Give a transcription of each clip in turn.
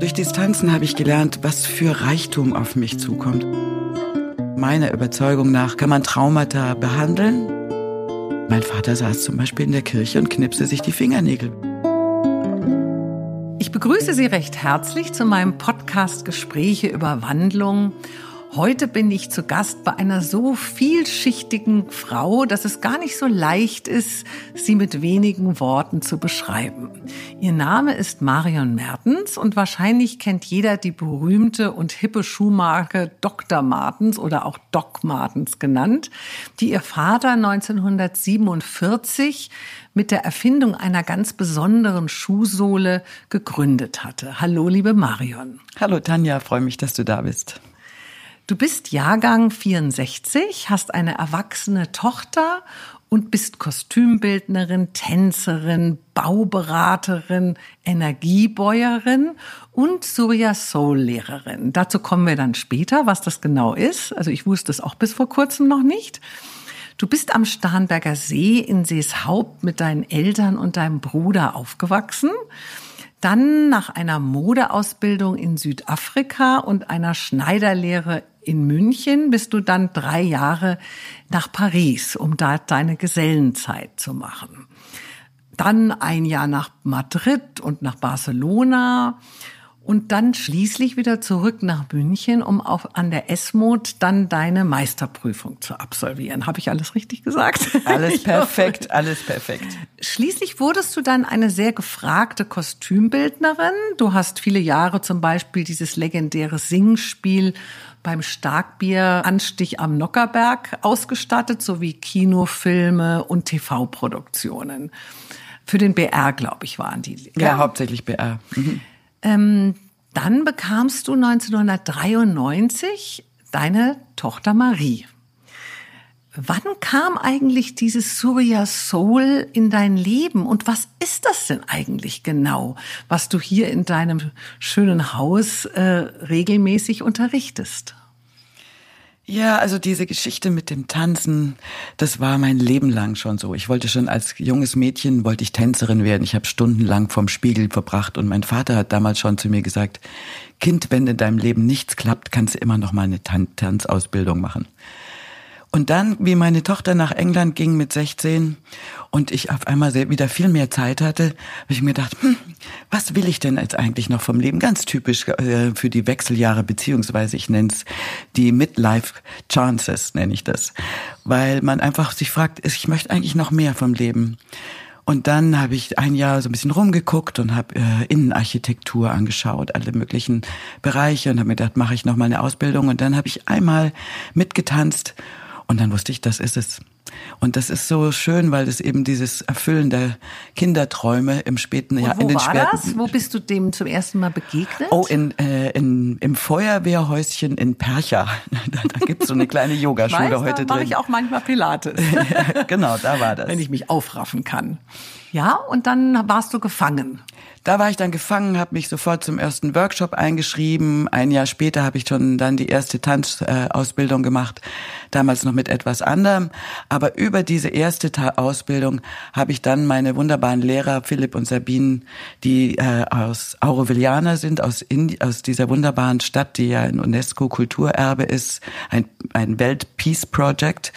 Durch das Tanzen habe ich gelernt, was für Reichtum auf mich zukommt. Meiner Überzeugung nach kann man Traumata behandeln. Mein Vater saß zum Beispiel in der Kirche und knipste sich die Fingernägel. Ich begrüße Sie recht herzlich zu meinem Podcast Gespräche über Wandlung. Heute bin ich zu Gast bei einer so vielschichtigen Frau, dass es gar nicht so leicht ist, sie mit wenigen Worten zu beschreiben. Ihr Name ist Marion Mertens und wahrscheinlich kennt jeder die berühmte und hippe Schuhmarke Dr. Martens oder auch Doc Martens genannt, die ihr Vater 1947 mit der Erfindung einer ganz besonderen Schuhsohle gegründet hatte. Hallo, liebe Marion. Hallo Tanja, freue mich, dass du da bist. Du bist Jahrgang 64, hast eine erwachsene Tochter und bist Kostümbildnerin, Tänzerin, Bauberaterin, Energiebäuerin und Surya Soul Lehrerin. Dazu kommen wir dann später, was das genau ist. Also ich wusste es auch bis vor kurzem noch nicht. Du bist am Starnberger See in Seeshaupt mit deinen Eltern und deinem Bruder aufgewachsen. Dann nach einer Modeausbildung in Südafrika und einer Schneiderlehre in München bist du dann drei Jahre nach Paris, um da deine Gesellenzeit zu machen. Dann ein Jahr nach Madrid und nach Barcelona und dann schließlich wieder zurück nach München, um auch an der ESMOD dann deine Meisterprüfung zu absolvieren. Habe ich alles richtig gesagt? Alles perfekt, alles perfekt. Schließlich wurdest du dann eine sehr gefragte Kostümbildnerin. Du hast viele Jahre zum Beispiel dieses legendäre Singspiel beim Starkbieranstich am Nockerberg ausgestattet, sowie Kinofilme und TV-Produktionen. Für den BR, glaube ich, waren die. Ja, ja hauptsächlich BR. Mhm. Ähm, dann bekamst du 1993 deine Tochter Marie. Wann kam eigentlich dieses Surya Soul in dein Leben und was ist das denn eigentlich genau, was du hier in deinem schönen Haus äh, regelmäßig unterrichtest? Ja, also diese Geschichte mit dem Tanzen, das war mein Leben lang schon so. Ich wollte schon als junges Mädchen wollte ich Tänzerin werden. Ich habe stundenlang vorm Spiegel verbracht und mein Vater hat damals schon zu mir gesagt: Kind, wenn in deinem Leben nichts klappt, kannst du immer noch mal eine Tan Tanzausbildung machen. Und dann, wie meine Tochter nach England ging mit 16 und ich auf einmal wieder viel mehr Zeit hatte, habe ich mir gedacht, hm, was will ich denn jetzt eigentlich noch vom Leben? Ganz typisch äh, für die Wechseljahre, beziehungsweise ich nenne es die Midlife Chances, nenne ich das. Weil man einfach sich fragt, ich möchte eigentlich noch mehr vom Leben. Und dann habe ich ein Jahr so ein bisschen rumgeguckt und habe äh, Innenarchitektur angeschaut, alle möglichen Bereiche und habe mir gedacht, mache ich noch mal eine Ausbildung. Und dann habe ich einmal mitgetanzt und dann wusste ich, das ist es. Und das ist so schön, weil es eben dieses Erfüllen der Kinderträume im späten Jahr in den war späten. Das? Wo bist du dem zum ersten Mal begegnet? Oh, in, äh, in im Feuerwehrhäuschen in Percha. Da, da gibt's so eine kleine Yogaschule weißt, heute da drin. mache ich auch manchmal Pilates. genau, da war das. Wenn ich mich aufraffen kann. Ja, und dann warst du gefangen. Da war ich dann gefangen, habe mich sofort zum ersten Workshop eingeschrieben. Ein Jahr später habe ich schon dann die erste Tanzausbildung gemacht, damals noch mit etwas anderem. Aber über diese erste Ausbildung habe ich dann meine wunderbaren Lehrer Philipp und Sabine, die äh, aus Aurovilliana sind, aus, Indi aus dieser wunderbaren Stadt, die ja ein UNESCO-Kulturerbe ist, ein, ein Welt-Peace Project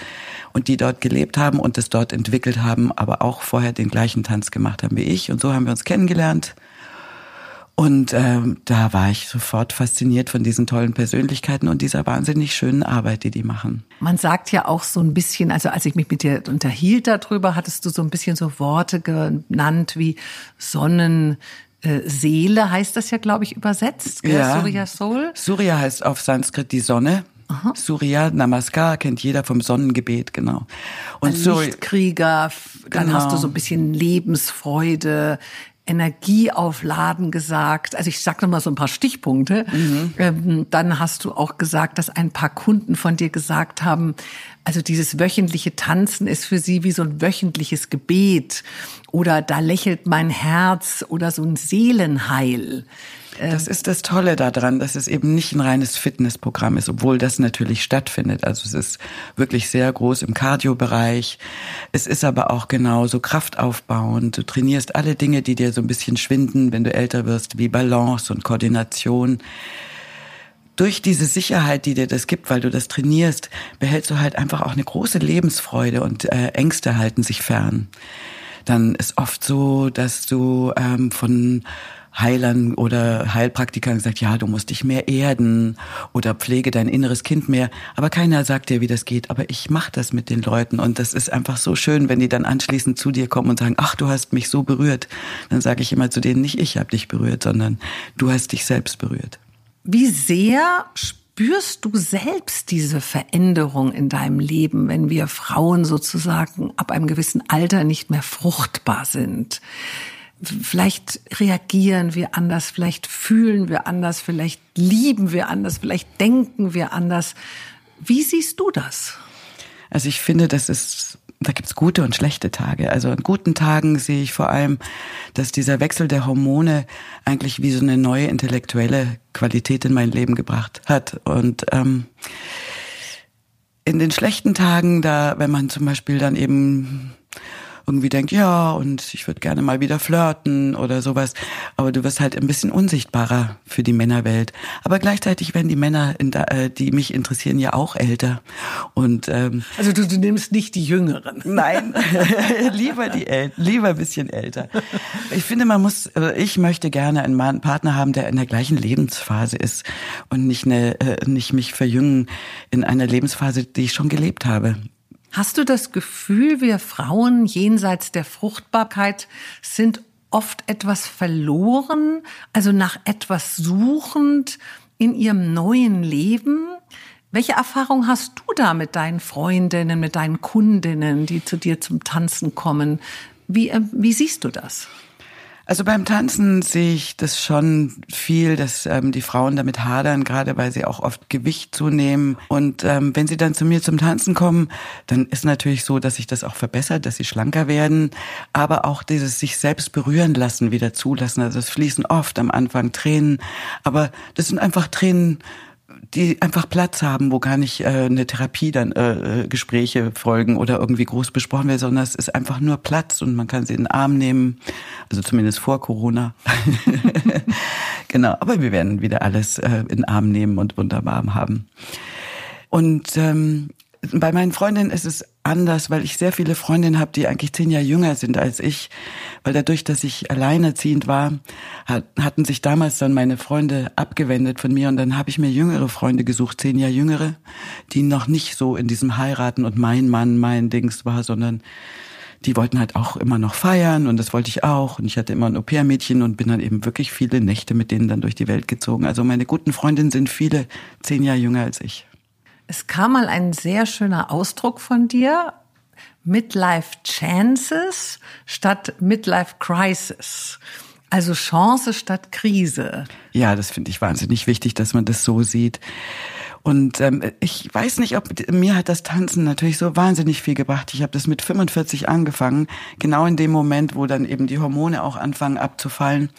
und die dort gelebt haben und es dort entwickelt haben, aber auch vorher den gleichen Tanz gemacht haben wie ich. Und so haben wir uns kennengelernt. Und ähm, da war ich sofort fasziniert von diesen tollen Persönlichkeiten und dieser wahnsinnig schönen Arbeit, die die machen. Man sagt ja auch so ein bisschen, also als ich mich mit dir unterhielt darüber, hattest du so ein bisschen so Worte genannt wie Sonnen, Seele heißt das ja, glaube ich, übersetzt. Gell? Ja. Surya Soul. Surya heißt auf Sanskrit die Sonne. Aha. Surya Namaskar kennt jeder vom Sonnengebet, genau. Und Ein Lichtkrieger, dann genau. hast du so ein bisschen Lebensfreude, Energieaufladen gesagt. Also ich sag noch mal so ein paar Stichpunkte. Mhm. Ähm, dann hast du auch gesagt, dass ein paar Kunden von dir gesagt haben, also dieses wöchentliche Tanzen ist für sie wie so ein wöchentliches Gebet oder da lächelt mein Herz oder so ein Seelenheil. Das ist das Tolle daran, dass es eben nicht ein reines Fitnessprogramm ist, obwohl das natürlich stattfindet. Also es ist wirklich sehr groß im Cardio-Bereich. Es ist aber auch genauso kraftaufbauend. Du trainierst alle Dinge, die dir so ein bisschen schwinden, wenn du älter wirst, wie Balance und Koordination. Durch diese Sicherheit, die dir das gibt, weil du das trainierst, behältst du halt einfach auch eine große Lebensfreude und äh, Ängste halten sich fern. Dann ist oft so, dass du ähm, von Heilern oder Heilpraktikern gesagt, ja, du musst dich mehr erden oder pflege dein inneres Kind mehr. Aber keiner sagt dir, wie das geht. Aber ich mache das mit den Leuten und das ist einfach so schön, wenn die dann anschließend zu dir kommen und sagen, ach, du hast mich so berührt. Dann sage ich immer zu denen, nicht ich habe dich berührt, sondern du hast dich selbst berührt. Wie sehr spürst du selbst diese Veränderung in deinem Leben, wenn wir Frauen sozusagen ab einem gewissen Alter nicht mehr fruchtbar sind? vielleicht reagieren wir anders, vielleicht fühlen wir anders, vielleicht lieben wir anders, vielleicht denken wir anders. Wie siehst du das? Also ich finde, das ist, da gibt's gute und schlechte Tage. Also an guten Tagen sehe ich vor allem, dass dieser Wechsel der Hormone eigentlich wie so eine neue intellektuelle Qualität in mein Leben gebracht hat. Und ähm, in den schlechten Tagen, da, wenn man zum Beispiel dann eben irgendwie denkt, ja, und ich würde gerne mal wieder flirten oder sowas. Aber du wirst halt ein bisschen unsichtbarer für die Männerwelt. Aber gleichzeitig werden die Männer, äh, die mich interessieren, ja auch älter. Und ähm, also du, du nimmst nicht die Jüngeren. Nein, lieber die El lieber ein bisschen älter. Ich finde, man muss, äh, ich möchte gerne einen Partner haben, der in der gleichen Lebensphase ist und nicht eine, äh, nicht mich verjüngen in einer Lebensphase, die ich schon gelebt habe. Hast du das Gefühl, wir Frauen jenseits der Fruchtbarkeit sind oft etwas verloren, also nach etwas suchend in ihrem neuen Leben? Welche Erfahrung hast du da mit deinen Freundinnen, mit deinen Kundinnen, die zu dir zum Tanzen kommen? Wie, äh, wie siehst du das? Also beim Tanzen sehe ich das schon viel, dass ähm, die Frauen damit hadern, gerade weil sie auch oft Gewicht zunehmen. Und ähm, wenn sie dann zu mir zum Tanzen kommen, dann ist natürlich so, dass sich das auch verbessert, dass sie schlanker werden, aber auch dieses sich selbst berühren lassen wieder zulassen. Also es fließen oft am Anfang Tränen, aber das sind einfach Tränen, die einfach Platz haben, wo gar nicht äh, eine Therapie dann äh, Gespräche folgen oder irgendwie groß besprochen wird, sondern es ist einfach nur Platz und man kann sie in den Arm nehmen, also zumindest vor Corona. genau, aber wir werden wieder alles äh, in den Arm nehmen und wunderbar haben. Und ähm, bei meinen Freundinnen ist es anders, weil ich sehr viele Freundinnen habe, die eigentlich zehn Jahre jünger sind als ich. Weil dadurch, dass ich alleinerziehend war, hatten sich damals dann meine Freunde abgewendet von mir und dann habe ich mir jüngere Freunde gesucht, zehn Jahre jüngere, die noch nicht so in diesem Heiraten und mein Mann, mein Dings war, sondern die wollten halt auch immer noch feiern und das wollte ich auch. Und ich hatte immer ein Au-pair-Mädchen und bin dann eben wirklich viele Nächte mit denen dann durch die Welt gezogen. Also meine guten Freundinnen sind viele zehn Jahre jünger als ich. Es kam mal ein sehr schöner Ausdruck von dir. Midlife Chances statt Midlife Crisis. Also Chance statt Krise. Ja, das finde ich wahnsinnig wichtig, dass man das so sieht. Und ähm, ich weiß nicht, ob mir hat das Tanzen natürlich so wahnsinnig viel gebracht. Ich habe das mit 45 angefangen, genau in dem Moment, wo dann eben die Hormone auch anfangen abzufallen.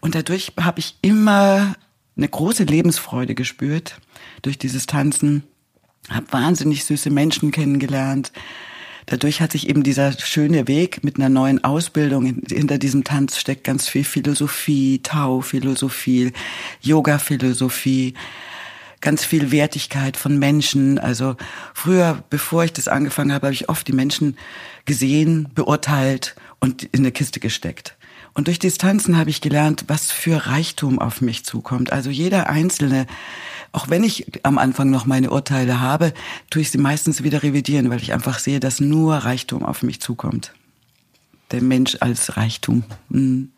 Und dadurch habe ich immer eine große Lebensfreude gespürt durch dieses Tanzen habe wahnsinnig süße Menschen kennengelernt. Dadurch hat sich eben dieser schöne Weg mit einer neuen Ausbildung hinter diesem Tanz steckt ganz viel Philosophie, Tau-Philosophie, Yoga-Philosophie, ganz viel Wertigkeit von Menschen. Also früher, bevor ich das angefangen habe, habe ich oft die Menschen gesehen, beurteilt und in eine Kiste gesteckt. Und durch Distanzen habe ich gelernt, was für Reichtum auf mich zukommt. Also jeder Einzelne auch wenn ich am Anfang noch meine Urteile habe, tue ich sie meistens wieder revidieren, weil ich einfach sehe, dass nur Reichtum auf mich zukommt. Der Mensch als Reichtum. Mhm.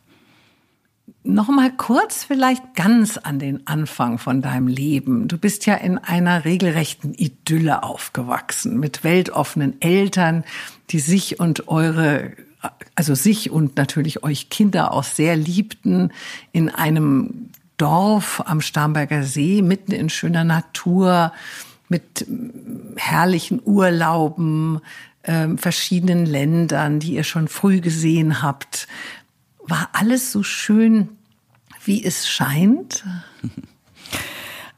Noch mal kurz vielleicht ganz an den Anfang von deinem Leben. Du bist ja in einer regelrechten Idylle aufgewachsen mit weltoffenen Eltern, die sich und eure also sich und natürlich euch Kinder auch sehr liebten in einem Dorf am Starnberger See, mitten in schöner Natur, mit herrlichen Urlauben, äh, verschiedenen Ländern, die ihr schon früh gesehen habt. War alles so schön, wie es scheint?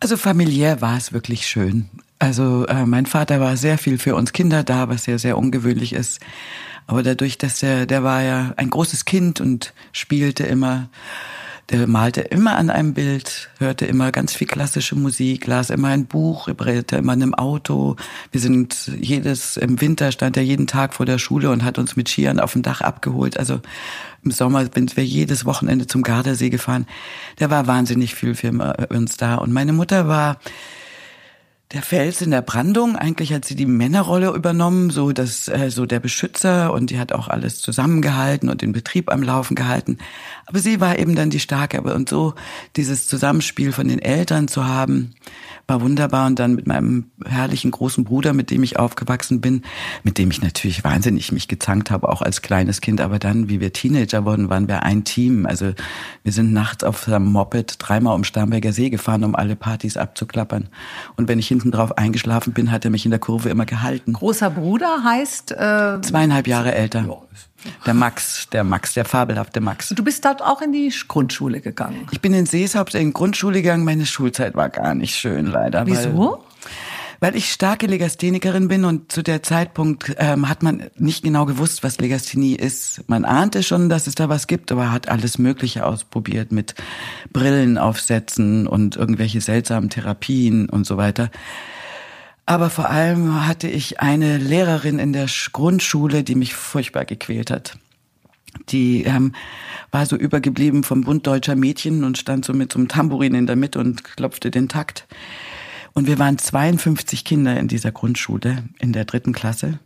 Also familiär war es wirklich schön. Also äh, mein Vater war sehr viel für uns Kinder da, was ja sehr ungewöhnlich ist. Aber dadurch, dass er, der war ja ein großes Kind und spielte immer, der malte immer an einem Bild, hörte immer ganz viel klassische Musik, las immer ein Buch, reparierte immer in einem Auto. Wir sind jedes, im Winter stand er jeden Tag vor der Schule und hat uns mit Skiern auf dem Dach abgeholt. Also im Sommer sind wir jedes Wochenende zum Gardasee gefahren. Der war wahnsinnig viel für uns da. Und meine Mutter war, der Fels in der Brandung. Eigentlich hat sie die Männerrolle übernommen, so dass äh, so der Beschützer und die hat auch alles zusammengehalten und den Betrieb am Laufen gehalten. Aber sie war eben dann die Starke. Und so dieses Zusammenspiel von den Eltern zu haben, war wunderbar. Und dann mit meinem herrlichen großen Bruder, mit dem ich aufgewachsen bin, mit dem ich natürlich wahnsinnig mich gezankt habe, auch als kleines Kind. Aber dann, wie wir Teenager wurden, waren wir ein Team. Also wir sind nachts auf einem Moped dreimal um Starnberger See gefahren, um alle Partys abzuklappern. Und wenn ich hinten drauf eingeschlafen bin, hat er mich in der Kurve immer gehalten. Großer Bruder heißt? Äh, Zweieinhalb Jahre älter. Der Max, der Max, der fabelhafte Max. Du bist dort auch in die Grundschule gegangen? Ich bin in Seeshaupt in die Grundschule gegangen. Meine Schulzeit war gar nicht schön, leider. Wieso? Weil, weil ich starke Legasthenikerin bin und zu der Zeitpunkt ähm, hat man nicht genau gewusst, was Legasthenie ist. Man ahnte schon, dass es da was gibt, aber hat alles Mögliche ausprobiert mit Brillen aufsetzen und irgendwelche seltsamen Therapien und so weiter. Aber vor allem hatte ich eine Lehrerin in der Grundschule, die mich furchtbar gequält hat. Die ähm, war so übergeblieben vom Bund deutscher Mädchen und stand so mit so einem Tambourin in der Mitte und klopfte den Takt. Und wir waren 52 Kinder in dieser Grundschule in der dritten Klasse.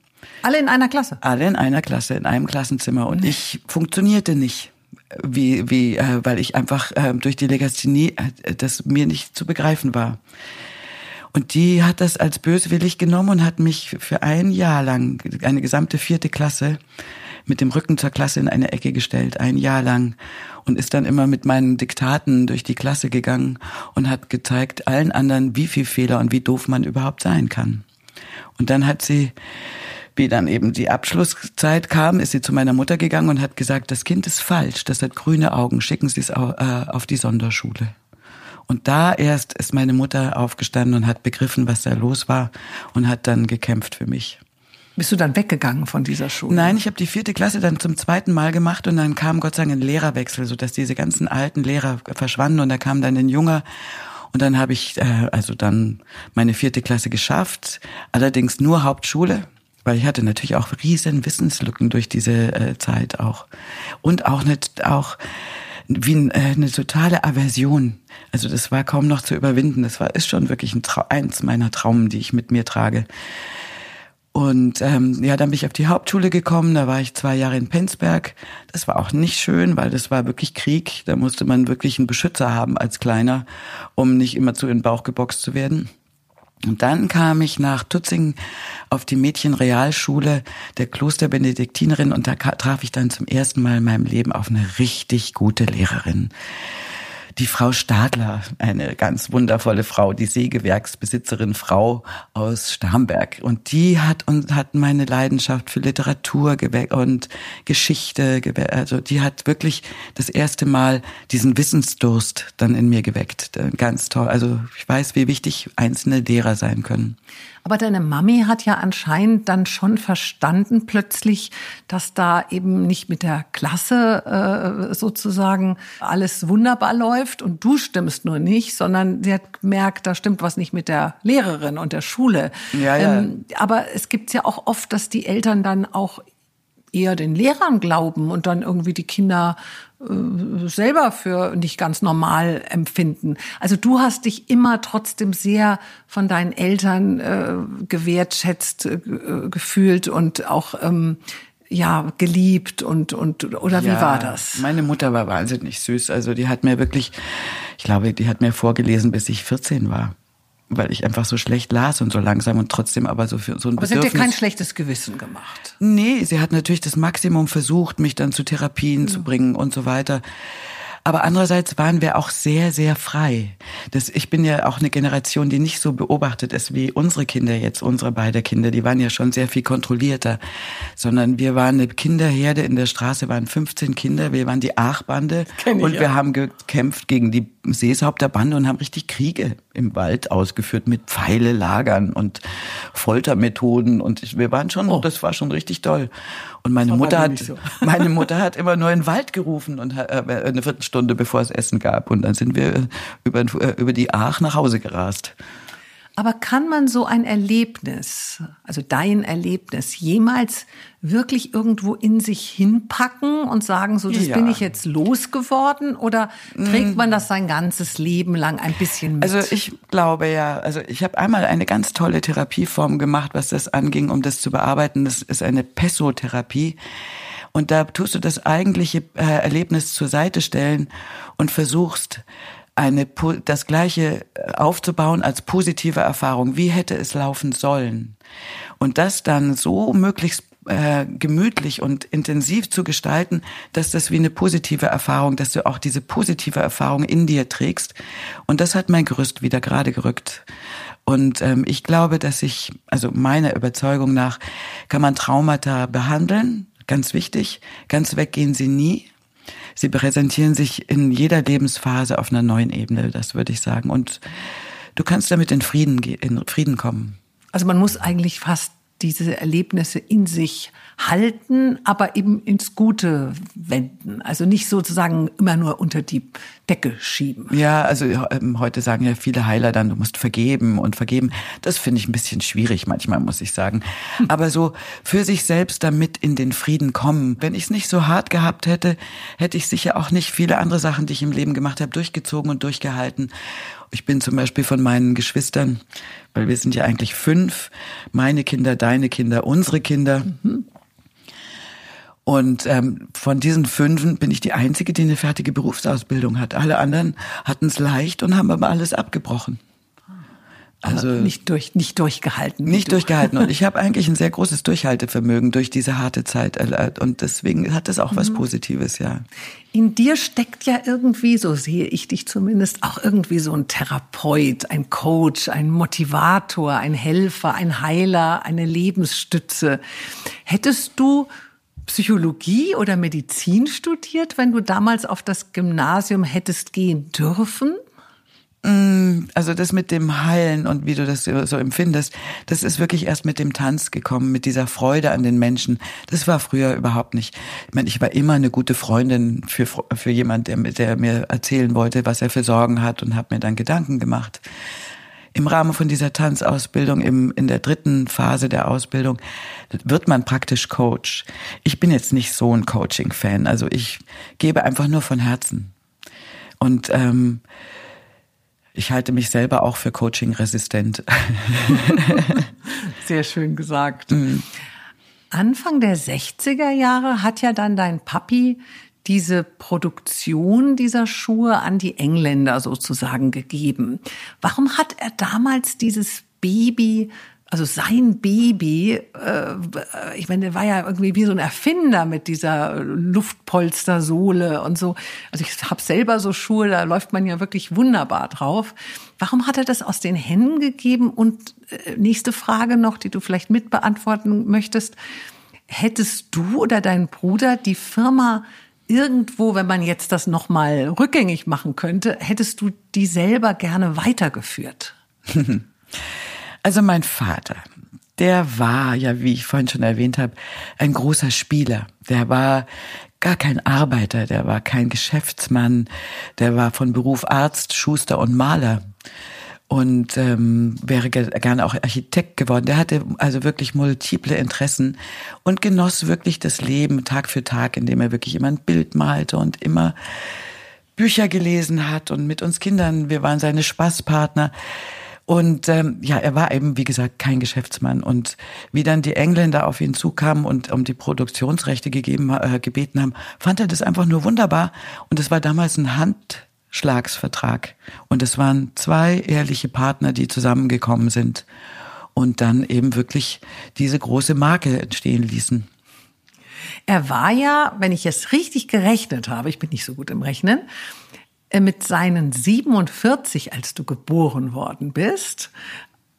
Alle in einer Klasse? Alle in einer Klasse, in einem Klassenzimmer. Und ich funktionierte nicht wie, wie, äh, weil ich einfach äh, durch die Legasthenie äh, das mir nicht zu begreifen war. Und die hat das als böswillig genommen und hat mich für ein Jahr lang, eine gesamte vierte Klasse, mit dem Rücken zur Klasse in eine Ecke gestellt, ein Jahr lang. Und ist dann immer mit meinen Diktaten durch die Klasse gegangen und hat gezeigt allen anderen, wie viel Fehler und wie doof man überhaupt sein kann. Und dann hat sie, wie dann eben die Abschlusszeit kam, ist sie zu meiner Mutter gegangen und hat gesagt, das Kind ist falsch, das hat grüne Augen, schicken Sie es äh, auf die Sonderschule. Und da erst ist meine Mutter aufgestanden und hat begriffen, was da los war und hat dann gekämpft für mich. Bist du dann weggegangen von dieser Schule? Nein, ich habe die vierte Klasse dann zum zweiten Mal gemacht und dann kam Gott sei Dank ein Lehrerwechsel, sodass diese ganzen alten Lehrer verschwanden und da kam dann ein junger und dann habe ich äh, also dann meine vierte Klasse geschafft, allerdings nur Hauptschule, weil ich hatte natürlich auch riesen Wissenslücken durch diese äh, Zeit auch und auch nicht auch wie äh, eine totale Aversion. Also das war kaum noch zu überwinden. Das war ist schon wirklich ein Trau eins meiner Traumen, die ich mit mir trage. Und ähm, ja, dann bin ich auf die Hauptschule gekommen. Da war ich zwei Jahre in Penzberg. Das war auch nicht schön, weil das war wirklich Krieg. Da musste man wirklich einen Beschützer haben als Kleiner, um nicht immer zu in den Bauch geboxt zu werden. Und dann kam ich nach Tutzingen auf die Mädchenrealschule der Klosterbenediktinerin und da traf ich dann zum ersten Mal in meinem Leben auf eine richtig gute Lehrerin die Frau Stadler, eine ganz wundervolle Frau, die Sägewerksbesitzerin Frau aus Starnberg. Und die hat und hat meine Leidenschaft für Literatur und Geschichte geweckt. Also die hat wirklich das erste Mal diesen Wissensdurst dann in mir geweckt. Ganz toll. Also ich weiß, wie wichtig einzelne Lehrer sein können. Aber deine Mami hat ja anscheinend dann schon verstanden plötzlich, dass da eben nicht mit der Klasse äh, sozusagen alles wunderbar läuft und du stimmst nur nicht, sondern sie hat gemerkt, da stimmt was nicht mit der Lehrerin und der Schule. Ja, ja. Ähm, aber es gibt ja auch oft, dass die Eltern dann auch eher den Lehrern glauben und dann irgendwie die Kinder äh, selber für nicht ganz normal empfinden. Also du hast dich immer trotzdem sehr von deinen Eltern äh, gewertschätzt äh, gefühlt und auch ähm, ja geliebt und und oder wie ja, war das? Meine Mutter war wahnsinnig süß. Also die hat mir wirklich, ich glaube, die hat mir vorgelesen, bis ich 14 war weil ich einfach so schlecht las und so langsam und trotzdem aber so für so ein aber Bedürfnis. Aber sie hat dir kein schlechtes Gewissen gemacht. Nee, sie hat natürlich das Maximum versucht, mich dann zu Therapien ja. zu bringen und so weiter. Aber andererseits waren wir auch sehr, sehr frei. Das, ich bin ja auch eine Generation, die nicht so beobachtet ist wie unsere Kinder jetzt, unsere beide Kinder. Die waren ja schon sehr viel kontrollierter. Sondern wir waren eine Kinderherde in der Straße, waren 15 Kinder. Wir waren die Aachbande. Und ja. wir haben gekämpft gegen die Seeshaupterbande und haben richtig Kriege im Wald ausgeführt mit Pfeile lagern und Foltermethoden und wir waren schon, oh. das war schon richtig toll. Und meine Mutter hat, so. meine Mutter hat immer nur in den Wald gerufen und äh, eine Viertelstunde bevor es Essen gab und dann sind wir über, über die Aach nach Hause gerast. Aber kann man so ein Erlebnis, also dein Erlebnis, jemals wirklich irgendwo in sich hinpacken und sagen, so, das ja. bin ich jetzt losgeworden? Oder trägt man das sein ganzes Leben lang ein bisschen mit? Also ich glaube ja, also ich habe einmal eine ganz tolle Therapieform gemacht, was das anging, um das zu bearbeiten. Das ist eine Pesso-Therapie. Und da tust du das eigentliche äh, Erlebnis zur Seite stellen und versuchst, eine, das Gleiche äh, aufzubauen als positive Erfahrung. Wie hätte es laufen sollen? Und das dann so möglichst äh, gemütlich und intensiv zu gestalten, dass das wie eine positive Erfahrung, dass du auch diese positive Erfahrung in dir trägst. Und das hat mein Gerüst wieder gerade gerückt. Und ähm, ich glaube, dass ich, also meiner Überzeugung nach, kann man Traumata behandeln, ganz wichtig. Ganz weggehen sie nie. Sie präsentieren sich in jeder Lebensphase auf einer neuen Ebene, das würde ich sagen. Und du kannst damit in Frieden, in Frieden kommen. Also man muss eigentlich fast diese Erlebnisse in sich halten, aber eben ins Gute wenden. Also nicht sozusagen immer nur unter die Decke schieben. Ja, also ähm, heute sagen ja viele Heiler dann, du musst vergeben und vergeben. Das finde ich ein bisschen schwierig manchmal, muss ich sagen. Aber so für sich selbst damit in den Frieden kommen. Wenn ich es nicht so hart gehabt hätte, hätte ich sicher auch nicht viele andere Sachen, die ich im Leben gemacht habe, durchgezogen und durchgehalten. Ich bin zum Beispiel von meinen Geschwistern, weil wir sind ja eigentlich fünf, meine Kinder, deine Kinder, unsere Kinder. Mhm. Und ähm, von diesen fünfen bin ich die Einzige, die eine fertige Berufsausbildung hat. Alle anderen hatten es leicht und haben aber alles abgebrochen. Also nicht durch nicht durchgehalten. Nicht durchgehalten und ich habe eigentlich ein sehr großes Durchhaltevermögen durch diese harte Zeit und deswegen hat es auch mhm. was Positives, ja. In dir steckt ja irgendwie, so sehe ich dich zumindest, auch irgendwie so ein Therapeut, ein Coach, ein Motivator, ein Helfer, ein Heiler, eine Lebensstütze. Hättest du Psychologie oder Medizin studiert, wenn du damals auf das Gymnasium hättest gehen dürfen? Mm, also das mit dem Heilen und wie du das so empfindest, das ist wirklich erst mit dem Tanz gekommen, mit dieser Freude an den Menschen. Das war früher überhaupt nicht. Ich meine, ich war immer eine gute Freundin für, für jemand, der, der mir erzählen wollte, was er für Sorgen hat und habe mir dann Gedanken gemacht. Im Rahmen von dieser Tanzausbildung, im, in der dritten Phase der Ausbildung, wird man praktisch Coach. Ich bin jetzt nicht so ein Coaching-Fan. Also ich gebe einfach nur von Herzen. Und ähm, ich halte mich selber auch für coaching-resistent. Sehr schön gesagt. Mhm. Anfang der 60er Jahre hat ja dann dein Papi diese Produktion dieser Schuhe an die Engländer sozusagen gegeben. Warum hat er damals dieses Baby also sein Baby, äh, ich meine, der war ja irgendwie wie so ein Erfinder mit dieser Luftpolstersohle und so. Also ich habe selber so Schuhe, da läuft man ja wirklich wunderbar drauf. Warum hat er das aus den Händen gegeben? Und äh, nächste Frage noch, die du vielleicht mitbeantworten möchtest. Hättest du oder dein Bruder die Firma irgendwo, wenn man jetzt das nochmal rückgängig machen könnte, hättest du die selber gerne weitergeführt? Also mein Vater, der war ja, wie ich vorhin schon erwähnt habe, ein großer Spieler. Der war gar kein Arbeiter, der war kein Geschäftsmann, der war von Beruf Arzt, Schuster und Maler und ähm, wäre gerne auch Architekt geworden. Der hatte also wirklich multiple Interessen und genoss wirklich das Leben Tag für Tag, indem er wirklich immer ein Bild malte und immer Bücher gelesen hat und mit uns Kindern, wir waren seine Spaßpartner. Und ähm, ja, er war eben, wie gesagt, kein Geschäftsmann. Und wie dann die Engländer auf ihn zukamen und um die Produktionsrechte gegeben, äh, gebeten haben, fand er das einfach nur wunderbar. Und es war damals ein Handschlagsvertrag. Und es waren zwei ehrliche Partner, die zusammengekommen sind und dann eben wirklich diese große Marke entstehen ließen. Er war ja, wenn ich es richtig gerechnet habe, ich bin nicht so gut im Rechnen, äh, mit seinen 47, als du geboren worden bist,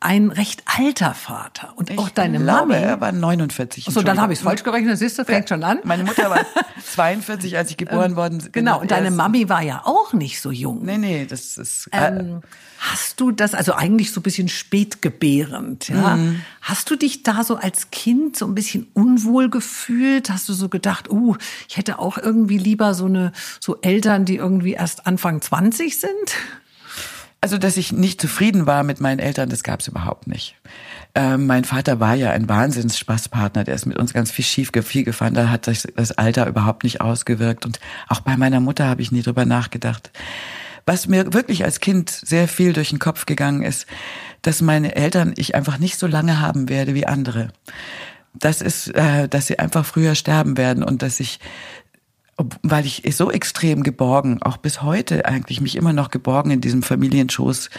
ein recht alter Vater. Und ich auch deine glaube, Mami. er war 49. So, dann habe ich es falsch gerechnet, siehst du, fängt schon an. Meine Mutter war 42, als ich geboren worden bin. Genau, und deine Mami war ja auch nicht so jung. Nee, nee, das ist. äh, Ähm, hast du das, also eigentlich so ein bisschen spätgebärend, ja? Mhm. Hast du dich da so als Kind so ein bisschen unwohl gefühlt? Hast du so gedacht, uh, ich hätte auch irgendwie lieber so eine, so Eltern, die irgendwie erst Anfang 20 sind? Also, dass ich nicht zufrieden war mit meinen Eltern, das gab's überhaupt nicht. Ähm, mein Vater war ja ein Wahnsinns-Spaßpartner, der ist mit uns ganz viel schief viel gefahren, da hat sich das Alter überhaupt nicht ausgewirkt. Und auch bei meiner Mutter habe ich nie drüber nachgedacht. Was mir wirklich als Kind sehr viel durch den Kopf gegangen ist, dass meine Eltern ich einfach nicht so lange haben werde wie andere. Das ist, äh, dass sie einfach früher sterben werden und dass ich weil ich so extrem geborgen, auch bis heute eigentlich mich immer noch geborgen in diesem Familienschoß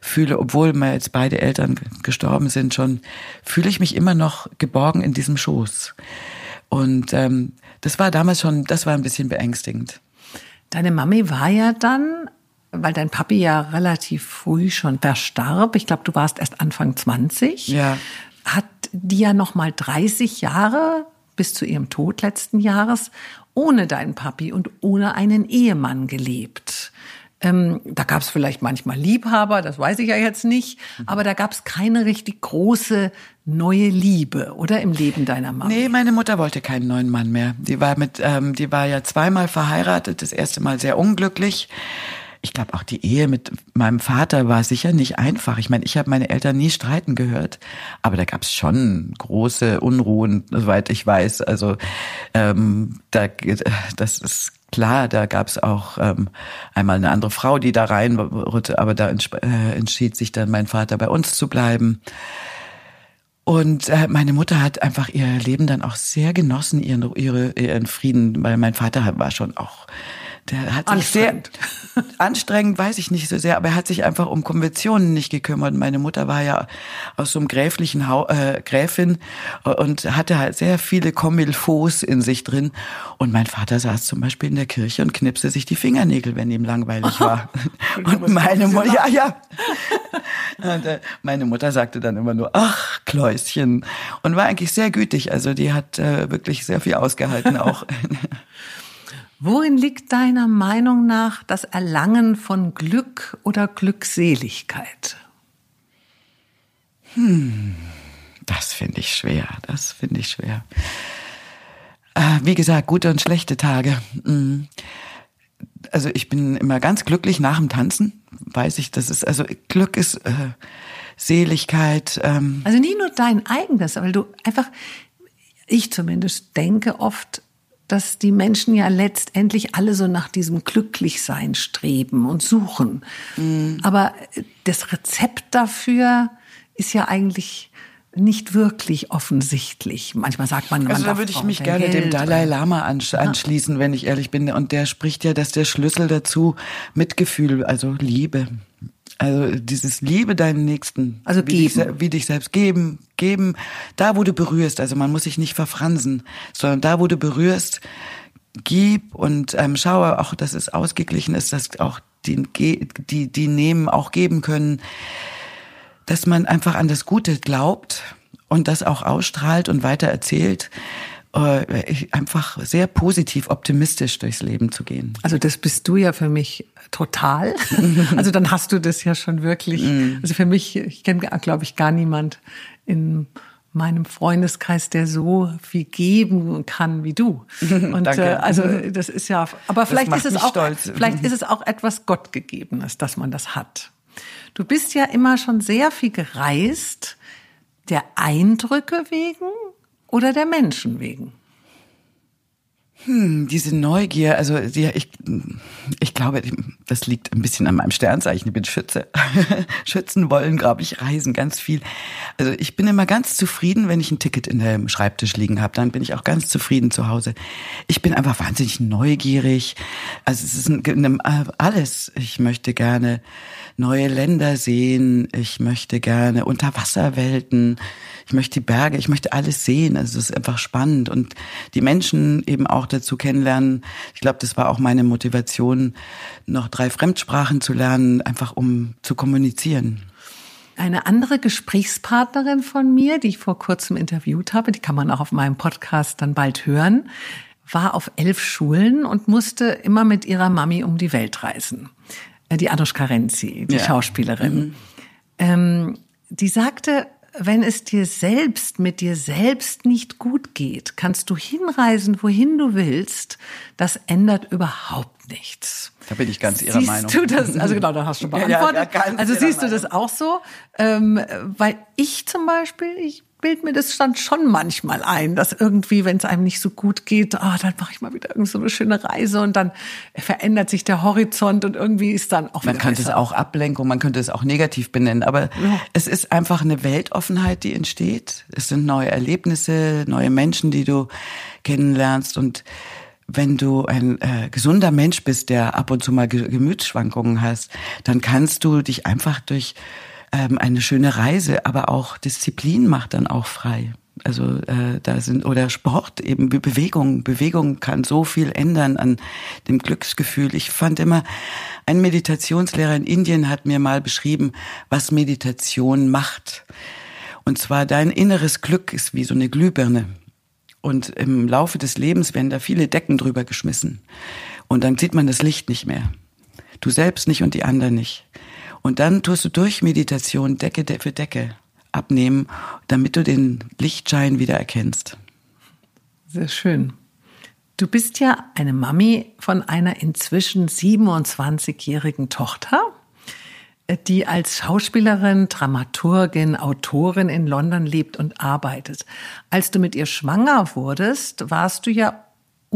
fühle, obwohl mir jetzt beide Eltern gestorben sind schon, fühle ich mich immer noch geborgen in diesem Schoß. Und ähm, das war damals schon, das war ein bisschen beängstigend. Deine Mami war ja dann, weil dein Papi ja relativ früh schon verstarb, ich glaube, du warst erst Anfang 20, Ja. hat die ja noch mal 30 Jahre bis zu ihrem Tod letzten Jahres ohne deinen Papi und ohne einen Ehemann gelebt. Ähm, da gab es vielleicht manchmal Liebhaber, das weiß ich ja jetzt nicht, aber da gab es keine richtig große neue Liebe, oder im Leben deiner Mama. Nee, meine Mutter wollte keinen neuen Mann mehr. Die war mit, ähm, die war ja zweimal verheiratet, das erste Mal sehr unglücklich. Ich glaube, auch die Ehe mit meinem Vater war sicher nicht einfach. Ich meine, ich habe meine Eltern nie streiten gehört, aber da gab es schon große Unruhen, soweit ich weiß. Also ähm, da, das ist klar, da gab es auch ähm, einmal eine andere Frau, die da reinrückte, aber da äh, entschied sich dann mein Vater bei uns zu bleiben. Und äh, meine Mutter hat einfach ihr Leben dann auch sehr genossen, ihren, ihre, ihren Frieden, weil mein Vater war schon auch, der hat sich sehr Anstrengend. weiß ich nicht so sehr, aber er hat sich einfach um Konventionen nicht gekümmert. Meine Mutter war ja aus so einem gräflichen Hau äh, Gräfin und hatte halt sehr viele Comilfaux in sich drin. Und mein Vater saß zum Beispiel in der Kirche und knipste sich die Fingernägel, wenn ihm langweilig war. und meine Mutter, ja, ja. Und, äh, meine Mutter sagte dann immer nur, ach, Kläuschen. Und war eigentlich sehr gütig. Also die hat äh, wirklich sehr viel ausgehalten auch. Worin liegt deiner Meinung nach das Erlangen von Glück oder Glückseligkeit? Das finde ich schwer. Das finde ich schwer. Äh, wie gesagt, gute und schlechte Tage. Mm. Also ich bin immer ganz glücklich nach dem Tanzen. Weiß ich, das ist also Glück ist äh, Seligkeit. Ähm, Also nicht nur dein eigenes, weil du einfach, ich zumindest denke oft, dass die Menschen ja letztendlich alle so nach diesem Glücklichsein streben und suchen. Aber das Rezept dafür ist ja eigentlich nicht wirklich offensichtlich. Manchmal sagt man, man Also da würde ich mich gerne dem Geld Dalai oder- Lama ansch anschließen, wenn ich ehrlich bin. Und der spricht ja, dass der Schlüssel dazu Mitgefühl, also Liebe. Also dieses Liebe deinen Nächsten. Also wie dich, geben. se- wie dich selbst geben, geben, da wo du berührst. Also man muss sich nicht verfransen, sondern da wo du berührst, gib und ähm, schaue auch, dass es ausgeglichen ist, dass auch die, die, die nehmen, auch geben können dass man einfach an das Gute glaubt und das auch ausstrahlt und weiter erzählt, äh, einfach sehr positiv, optimistisch durchs Leben zu gehen. Also das bist du ja für mich total. Also dann hast du das ja schon wirklich. Also für mich, ich kenne, glaube ich, gar niemand in meinem Freundeskreis, der so viel geben kann wie du. Und Danke. äh, also das ist ja, aber vielleicht ist es auch, stolz. vielleicht ist es auch etwas Gottgegebenes, dass man das hat. Du bist ja immer schon sehr viel gereist, der Eindrücke wegen oder der Menschen wegen. Diese Neugier, also die, ich, ich glaube, das liegt ein bisschen an meinem Sternzeichen. Ich bin Schütze. Schützen wollen, glaube ich, reisen ganz viel. Also ich bin immer ganz zufrieden, wenn ich ein Ticket in dem Schreibtisch liegen habe. Dann bin ich auch ganz zufrieden zu Hause. Ich bin einfach wahnsinnig neugierig. Also es ist ein, ein, alles. Ich möchte gerne neue Länder sehen. Ich möchte gerne Unterwasserwelten. Ich möchte die Berge. Ich möchte alles sehen. Also es ist einfach spannend und die Menschen eben auch dazu kennenlernen. Ich glaube, das war auch meine Motivation, noch drei Fremdsprachen zu lernen, einfach um zu kommunizieren. Eine andere Gesprächspartnerin von mir, die ich vor kurzem interviewt habe, die kann man auch auf meinem Podcast dann bald hören, war auf elf Schulen und musste immer mit ihrer Mami um die Welt reisen. Äh, die Anushka Renzi, die ja. Schauspielerin. Mhm. Ähm, die sagte, wenn es dir selbst mit dir selbst nicht gut geht, kannst du hinreisen, wohin du willst. Das ändert überhaupt nichts. Da bin ich ganz Ihrer siehst Meinung. Du das, also genau, da hast du beantwortet. Ja, ja, also siehst du das auch so? Ähm, weil ich zum Beispiel, ich bild mir das dann schon manchmal ein, dass irgendwie, wenn es einem nicht so gut geht, ah, dann mache ich mal wieder irgend so eine schöne Reise und dann verändert sich der Horizont und irgendwie ist dann auch Man könnte besser. es auch Ablenkung, man könnte es auch negativ benennen, aber ja. es ist einfach eine Weltoffenheit, die entsteht. Es sind neue Erlebnisse, neue Menschen, die du kennenlernst und wenn du ein äh, gesunder Mensch bist, der ab und zu mal Gemütsschwankungen hast, dann kannst du dich einfach durch ähm, eine schöne Reise, aber auch Disziplin macht dann auch frei. Also äh, da sind oder Sport eben Bewegung. Bewegung kann so viel ändern an dem Glücksgefühl. Ich fand immer, ein Meditationslehrer in Indien hat mir mal beschrieben, was Meditation macht. Und zwar dein inneres Glück ist wie so eine Glühbirne. Und im Laufe des Lebens werden da viele Decken drüber geschmissen. Und dann sieht man das Licht nicht mehr. Du selbst nicht und die anderen nicht. Und dann tust du durch Meditation Decke für Decke abnehmen, damit du den Lichtschein wieder erkennst. Sehr schön. Du bist ja eine Mami von einer inzwischen 27-jährigen Tochter, die als Schauspielerin, Dramaturgin, Autorin in London lebt und arbeitet. Als du mit ihr schwanger wurdest, warst du ja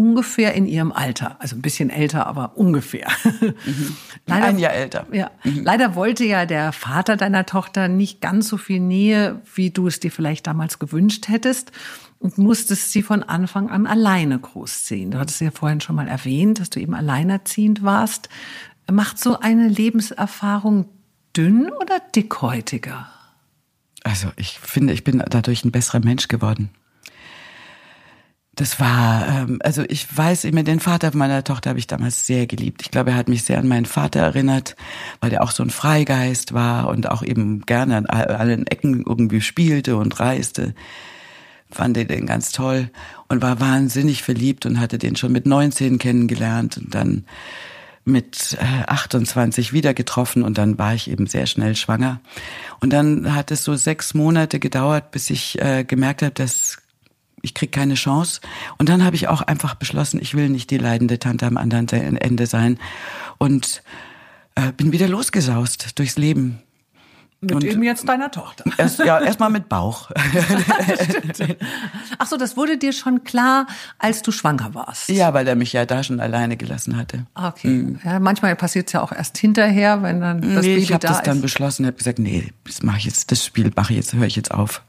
ungefähr in ihrem Alter, also ein bisschen älter, aber ungefähr. Mhm. Leider, ein Jahr älter. Ja, mhm. leider wollte ja der Vater deiner Tochter nicht ganz so viel Nähe, wie du es dir vielleicht damals gewünscht hättest und musstest sie von Anfang an alleine großziehen. Du hattest ja vorhin schon mal erwähnt, dass du eben alleinerziehend warst. Macht so eine Lebenserfahrung dünn oder dickhäutiger? Also ich finde, ich bin dadurch ein besserer Mensch geworden das war, ähm, also ich weiß immer, den Vater meiner Tochter habe ich damals sehr geliebt. Ich glaube, er hat mich sehr an meinen Vater erinnert, weil er auch so ein Freigeist war und auch eben gerne an allen Ecken irgendwie spielte und reiste. Fand er den ganz toll und war wahnsinnig verliebt und hatte den schon mit 19 kennengelernt und dann mit 28 äh, wieder getroffen und dann war ich eben sehr schnell schwanger. Und dann hat es so sechs Monate gedauert, bis ich äh, gemerkt habe, dass ich krieg keine Chance. Und dann habe ich auch einfach beschlossen, ich will nicht die leidende Tante am anderen Ende sein. Und äh, bin wieder losgesaust durchs Leben. Mit und eben jetzt deiner Tochter. Erst, ja, erstmal mit Bauch. Ach so, das wurde dir schon klar, als du schwanger warst. Ja, weil er mich ja da schon alleine gelassen hatte. Okay. Mhm. Ja, manchmal passiert es ja auch erst hinterher, wenn dann das nee, Baby ich hab da das ist. dann beschlossen, habe gesagt, nee, das mache ich jetzt, das Spiel mache ich jetzt, höre ich jetzt auf.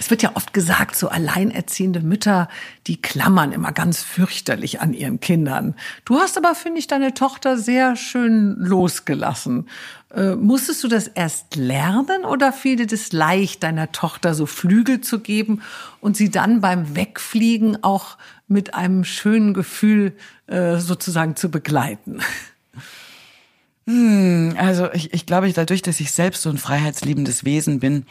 Es wird ja oft gesagt, so alleinerziehende Mütter, die klammern immer ganz fürchterlich an ihren Kindern. Du hast aber, finde ich, deine Tochter sehr schön losgelassen. Äh, musstest du das erst lernen oder fiel dir das leicht, deiner Tochter so Flügel zu geben und sie dann beim Wegfliegen auch mit einem schönen Gefühl äh, sozusagen zu begleiten? Hm, also ich, ich glaube, dadurch, dass ich selbst so ein freiheitsliebendes Wesen bin,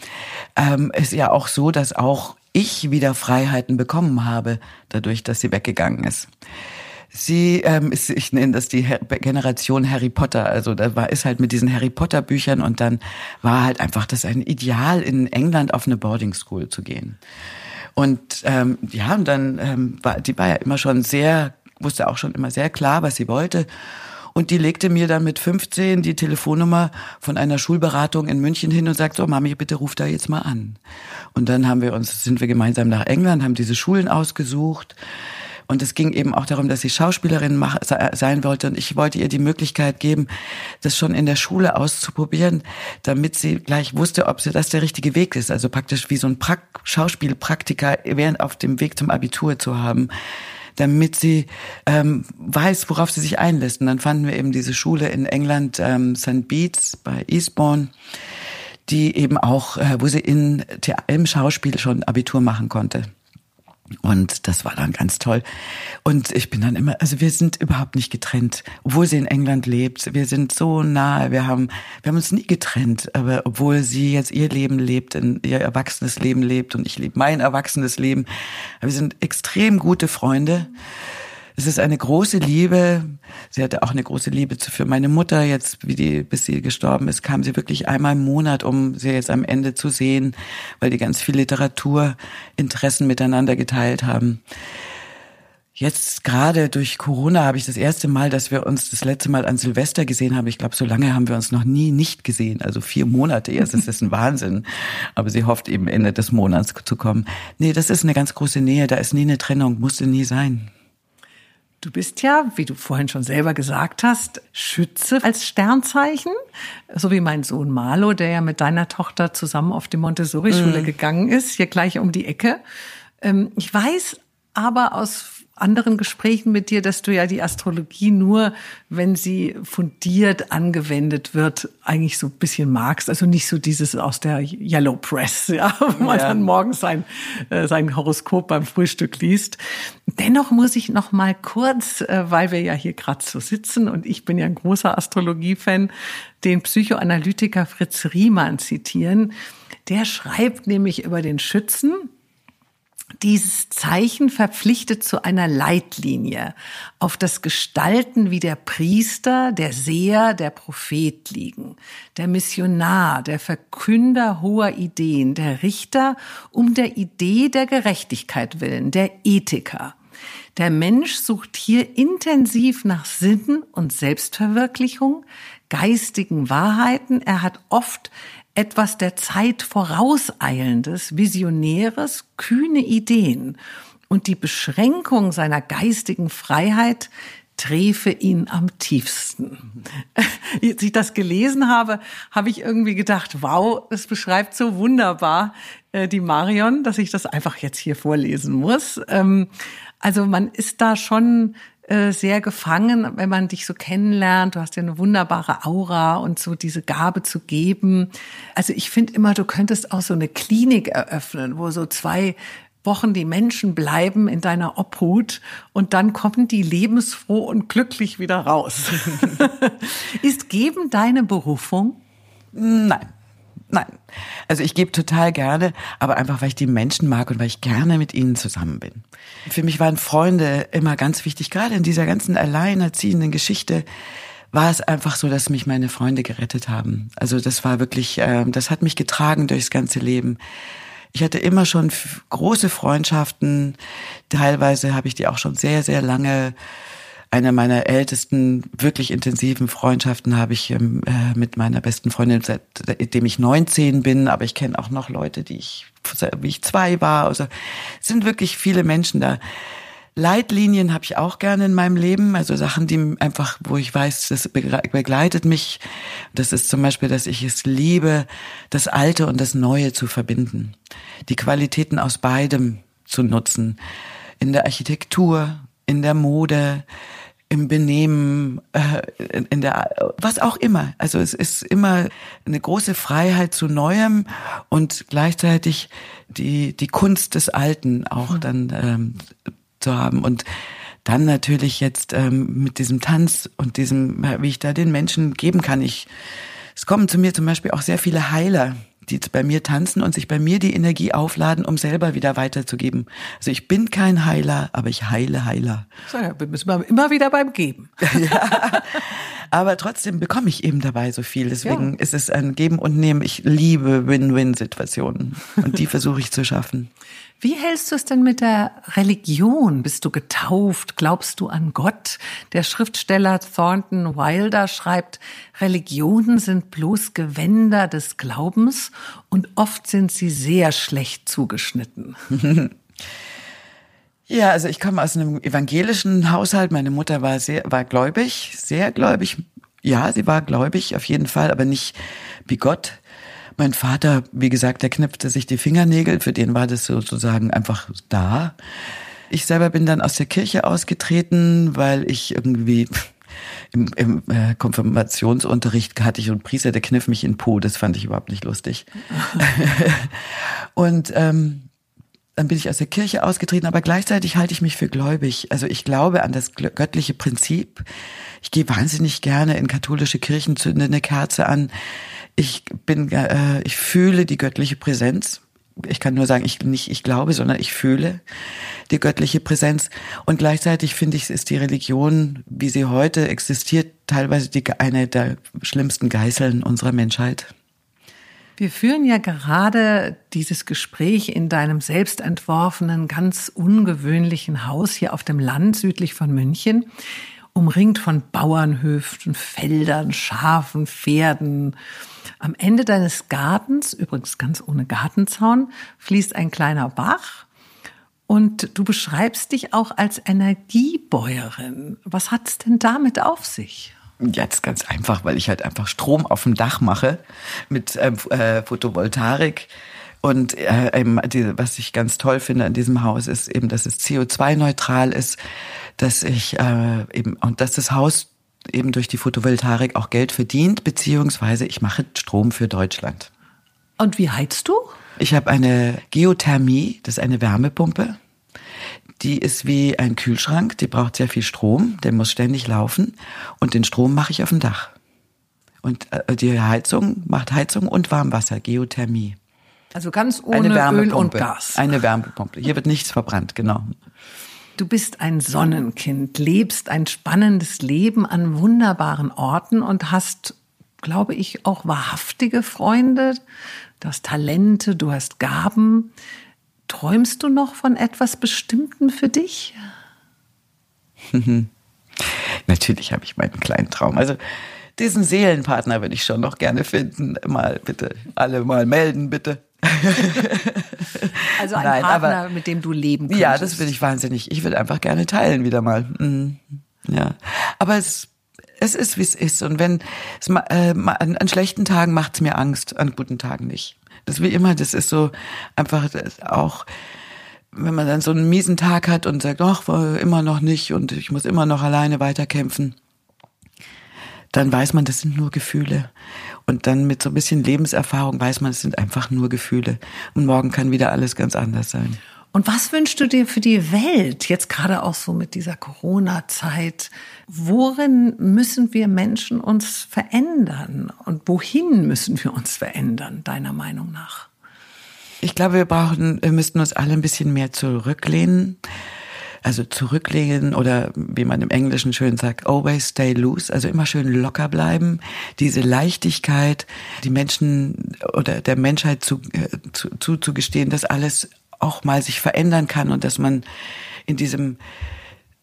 ähm, ist ja auch so, dass auch ich wieder Freiheiten bekommen habe, dadurch, dass sie weggegangen ist. Sie ähm, ist, ich nenne das die Generation Harry Potter. Also da war ist halt mit diesen Harry Potter Büchern und dann war halt einfach das ein Ideal in England auf eine Boarding School zu gehen. Und ähm, ja, und dann ähm, war die war ja immer schon sehr, wusste auch schon immer sehr klar, was sie wollte. Und die legte mir dann mit 15 die Telefonnummer von einer Schulberatung in München hin und sagt, so Mami, bitte ruf da jetzt mal an. Und dann haben wir uns, sind wir gemeinsam nach England, haben diese Schulen ausgesucht. Und es ging eben auch darum, dass sie Schauspielerin sein wollte. Und ich wollte ihr die Möglichkeit geben, das schon in der Schule auszuprobieren, damit sie gleich wusste, ob sie das der richtige Weg ist. Also praktisch wie so ein Prakt Schauspielpraktiker während auf dem Weg zum Abitur zu haben damit sie ähm, weiß, worauf sie sich einlässt. Und dann fanden wir eben diese Schule in England, ähm, St. Beats bei Eastbourne, die eben auch, äh, wo sie in, im Schauspiel schon Abitur machen konnte. Und das war dann ganz toll. Und ich bin dann immer, also wir sind überhaupt nicht getrennt, obwohl sie in England lebt. Wir sind so nahe. Wir haben, wir haben uns nie getrennt. Aber obwohl sie jetzt ihr Leben lebt, ihr erwachsenes Leben lebt und ich lebe mein erwachsenes Leben. Wir sind extrem gute Freunde. Es ist eine große Liebe. Sie hatte auch eine große Liebe für meine Mutter. Jetzt, wie die, bis sie gestorben ist, kam sie wirklich einmal im Monat, um sie jetzt am Ende zu sehen, weil die ganz viel Literaturinteressen miteinander geteilt haben. Jetzt gerade durch Corona habe ich das erste Mal, dass wir uns das letzte Mal an Silvester gesehen haben. Ich glaube, so lange haben wir uns noch nie nicht gesehen. Also vier Monate erst. Das ist ein Wahnsinn. Aber sie hofft eben Ende des Monats zu kommen. Nee, das ist eine ganz große Nähe. Da ist nie eine Trennung. Musste nie sein. Du bist ja, wie du vorhin schon selber gesagt hast, Schütze als Sternzeichen, so wie mein Sohn Marlo, der ja mit deiner Tochter zusammen auf die Montessori-Schule mm. gegangen ist, hier gleich um die Ecke. Ähm, ich weiß aber aus anderen Gesprächen mit dir, dass du ja die Astrologie nur, wenn sie fundiert angewendet wird, eigentlich so ein bisschen magst. Also nicht so dieses aus der Yellow Press, ja, wo man ja. dann morgens sein, äh, sein Horoskop beim Frühstück liest. Dennoch muss ich noch mal kurz, äh, weil wir ja hier gerade so sitzen und ich bin ja ein großer Astrologie-Fan, den Psychoanalytiker Fritz Riemann zitieren. Der schreibt nämlich über den Schützen, dieses Zeichen verpflichtet zu einer Leitlinie, auf das Gestalten wie der Priester, der Seher, der Prophet liegen, der Missionar, der Verkünder hoher Ideen, der Richter um der Idee der Gerechtigkeit willen, der Ethiker. Der Mensch sucht hier intensiv nach Sinn und Selbstverwirklichung, geistigen Wahrheiten. Er hat oft etwas der Zeit vorauseilendes, visionäres, kühne Ideen und die Beschränkung seiner geistigen Freiheit träfe ihn am tiefsten. Als ich das gelesen habe, habe ich irgendwie gedacht, wow, es beschreibt so wunderbar äh, die Marion, dass ich das einfach jetzt hier vorlesen muss. Ähm, also man ist da schon äh, sehr gefangen, wenn man dich so kennenlernt. Du hast ja eine wunderbare Aura und so diese Gabe zu geben. Also ich finde immer, du könntest auch so eine Klinik eröffnen, wo so zwei Wochen die Menschen bleiben in deiner Obhut und dann kommen die lebensfroh und glücklich wieder raus. Ist Geben deine Berufung? Nein. Nein. Also ich gebe total gerne, aber einfach, weil ich die Menschen mag und weil ich gerne mit ihnen zusammen bin. Für mich waren Freunde immer ganz wichtig, gerade in dieser ganzen alleinerziehenden Geschichte war es einfach so, dass mich meine Freunde gerettet haben. Also das war wirklich, äh, das hat mich getragen durchs ganze Leben. Ich hatte immer schon große Freundschaften. Teilweise habe ich die auch schon sehr, sehr lange eine meiner ältesten, wirklich intensiven Freundschaften habe ich ähm, äh, mit meiner besten Freundin, seitdem ich 19 bin, aber ich kenne auch noch Leute, die ich, wie ich zwei war. Also sind wirklich viele Menschen da. Leitlinien habe ich auch gerne in meinem Leben, also Sachen, die einfach, wo ich weiß, das begleitet mich. Das ist zum Beispiel, dass ich es liebe, das Alte und das Neue zu verbinden, die Qualitäten aus beidem zu nutzen, in der Architektur, in der Mode, im Benehmen, äh, in der, was auch immer. Also es ist immer eine große Freiheit zu Neuem und gleichzeitig die, die Kunst des Alten auch dann ähm, zu haben. Und dann natürlich jetzt ähm, mit diesem Tanz und diesem, wie ich da den Menschen geben kann. Ich, es kommen zu mir zum Beispiel auch sehr viele Heiler die bei mir tanzen und sich bei mir die Energie aufladen, um selber wieder weiterzugeben. Also ich bin kein Heiler, aber ich heile Heiler. So, ja, wir müssen immer wieder beim Geben. ja, aber trotzdem bekomme ich eben dabei so viel. Deswegen ja. ist es ein Geben und Nehmen. Ich liebe Win-Win-Situationen und die versuche ich zu schaffen. Wie hältst du es denn mit der Religion? Bist du getauft? Glaubst du an Gott? Der Schriftsteller Thornton Wilder schreibt, Religionen sind bloß Gewänder des Glaubens und oft sind sie sehr schlecht zugeschnitten. Ja, also ich komme aus einem evangelischen Haushalt. Meine Mutter war sehr, war gläubig, sehr gläubig. Ja, sie war gläubig auf jeden Fall, aber nicht wie Gott. Mein Vater, wie gesagt, der knüpfte sich die Fingernägel, für den war das sozusagen einfach da. Ich selber bin dann aus der Kirche ausgetreten, weil ich irgendwie im, im äh, Konfirmationsunterricht hatte ich einen Priester, der kniff mich in Po, das fand ich überhaupt nicht lustig. und ähm, Dann bin ich aus der Kirche ausgetreten, aber gleichzeitig halte ich mich für gläubig. Also ich glaube an das göttliche Prinzip. Ich gehe wahnsinnig gerne in katholische Kirchen, zünde eine Kerze an. Ich bin, äh, ich fühle die göttliche Präsenz ich kann nur sagen, ich nicht ich glaube, sondern ich fühle die göttliche Präsenz. Und gleichzeitig finde ich, ist die Religion, wie sie heute existiert, teilweise die, eine der schlimmsten Geißeln unserer Menschheit. Wir führen ja gerade dieses Gespräch in deinem selbst entworfenen, ganz ungewöhnlichen Haus hier auf dem Land südlich von München, umringt von Bauernhöfen, Feldern, Schafen, Pferden, am Ende deines Gartens, übrigens ganz ohne Gartenzaun, fließt ein kleiner Bach. Und du beschreibst dich auch als Energiebäuerin. Was hat's denn damit auf sich? Jetzt ganz einfach, weil ich halt einfach Strom auf dem Dach mache mit ähm, äh, Photovoltaik. Und äh, die, was ich ganz toll finde an diesem Haus ist eben, dass es CO2-neutral ist, dass ich äh, eben und dass das Haus eben durch die Photovoltaik auch Geld verdient, beziehungsweise ich mache Strom für Deutschland. Und wie heizt du? Ich habe eine Geothermie, das ist eine Wärmepumpe. Die ist wie ein Kühlschrank, die braucht sehr viel Strom, der muss ständig laufen und den Strom mache ich auf dem Dach. Und äh, die Heizung macht Heizung und Warmwasser, Geothermie. Also ganz ohne Öl und Gas. Eine Wärmepumpe. Hier wird nichts verbrannt, genau. Du bist ein Sonnenkind, lebst ein spannendes Leben an wunderbaren Orten und hast, glaube ich, auch wahrhaftige Freunde. Du hast Talente, du hast Gaben. Träumst du noch von etwas Bestimmtem für dich? Natürlich habe ich meinen kleinen Traum. Also diesen Seelenpartner würde ich schon noch gerne finden. Mal bitte, alle mal melden, bitte. also ein Nein, Partner, aber, mit dem du leben könntest. Ja, das will ich wahnsinnig. Ich würde einfach gerne teilen wieder mal. Mhm. Ja, aber es es ist wie es ist und wenn es äh, an, an schlechten Tagen macht es mir Angst, an guten Tagen nicht. Das wie immer, das ist so einfach auch wenn man dann so einen miesen Tag hat und sagt, ach, immer noch nicht und ich muss immer noch alleine weiterkämpfen, dann weiß man, das sind nur Gefühle. Und dann mit so ein bisschen Lebenserfahrung weiß man, es sind einfach nur Gefühle. Und morgen kann wieder alles ganz anders sein. Und was wünschst du dir für die Welt, jetzt gerade auch so mit dieser Corona-Zeit? Worin müssen wir Menschen uns verändern? Und wohin müssen wir uns verändern, deiner Meinung nach? Ich glaube, wir brauchen, wir müssten uns alle ein bisschen mehr zurücklehnen also zurücklehnen oder wie man im Englischen schön sagt, always stay loose, also immer schön locker bleiben. Diese Leichtigkeit, die Menschen oder der Menschheit zu, äh, zu, zuzugestehen, dass alles auch mal sich verändern kann und dass man in diesem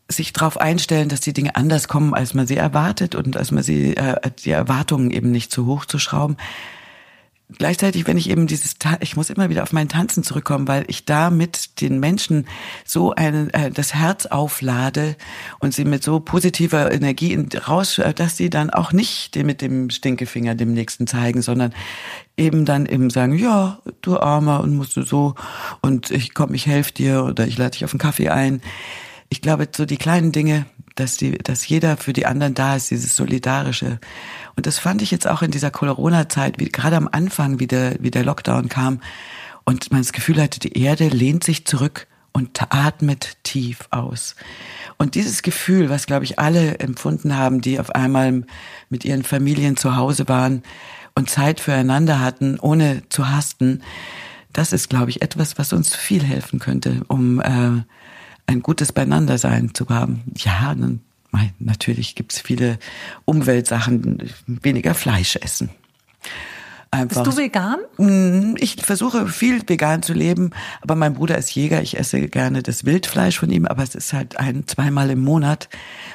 sich darauf einstellen, dass die Dinge anders kommen, als man sie erwartet und als man sie äh, die Erwartungen eben nicht zu hoch zu schrauben gleichzeitig, wenn ich eben dieses, ich muss immer wieder auf mein Tanzen zurückkommen, weil ich da mit den Menschen so ein, äh, das Herz auflade und sie mit so positiver Energie raus, äh, dass sie dann auch nicht mit dem Stinkefinger dem Nächsten zeigen, sondern eben dann eben sagen, ja, du Armer und musst du so und ich komm, ich helfe dir oder ich lade dich auf einen Kaffee ein. Ich glaube, so die kleinen Dinge, dass die, dass jeder für die anderen da ist, dieses Solidarische. Und das fand ich jetzt auch in dieser Corona-Zeit, wie gerade am Anfang, wie der, wie der Lockdown kam und man das Gefühl hatte, die Erde lehnt sich zurück und atmet tief aus. Und dieses Gefühl, was glaube ich alle empfunden haben, die auf einmal mit ihren Familien zu Hause waren und Zeit füreinander hatten, ohne zu hasten, das ist glaube ich etwas, was uns viel helfen könnte, um äh, ein gutes Beieinandersein zu haben. Ja, dann, natürlich gibt's viele Umweltsachen, weniger Fleisch essen. Einfach. Bist du vegan? Mm, ich versuche viel vegan zu leben, aber mein Bruder ist Jäger. Ich esse gerne das Wildfleisch von ihm, aber es ist halt ein, zweimal im Monat.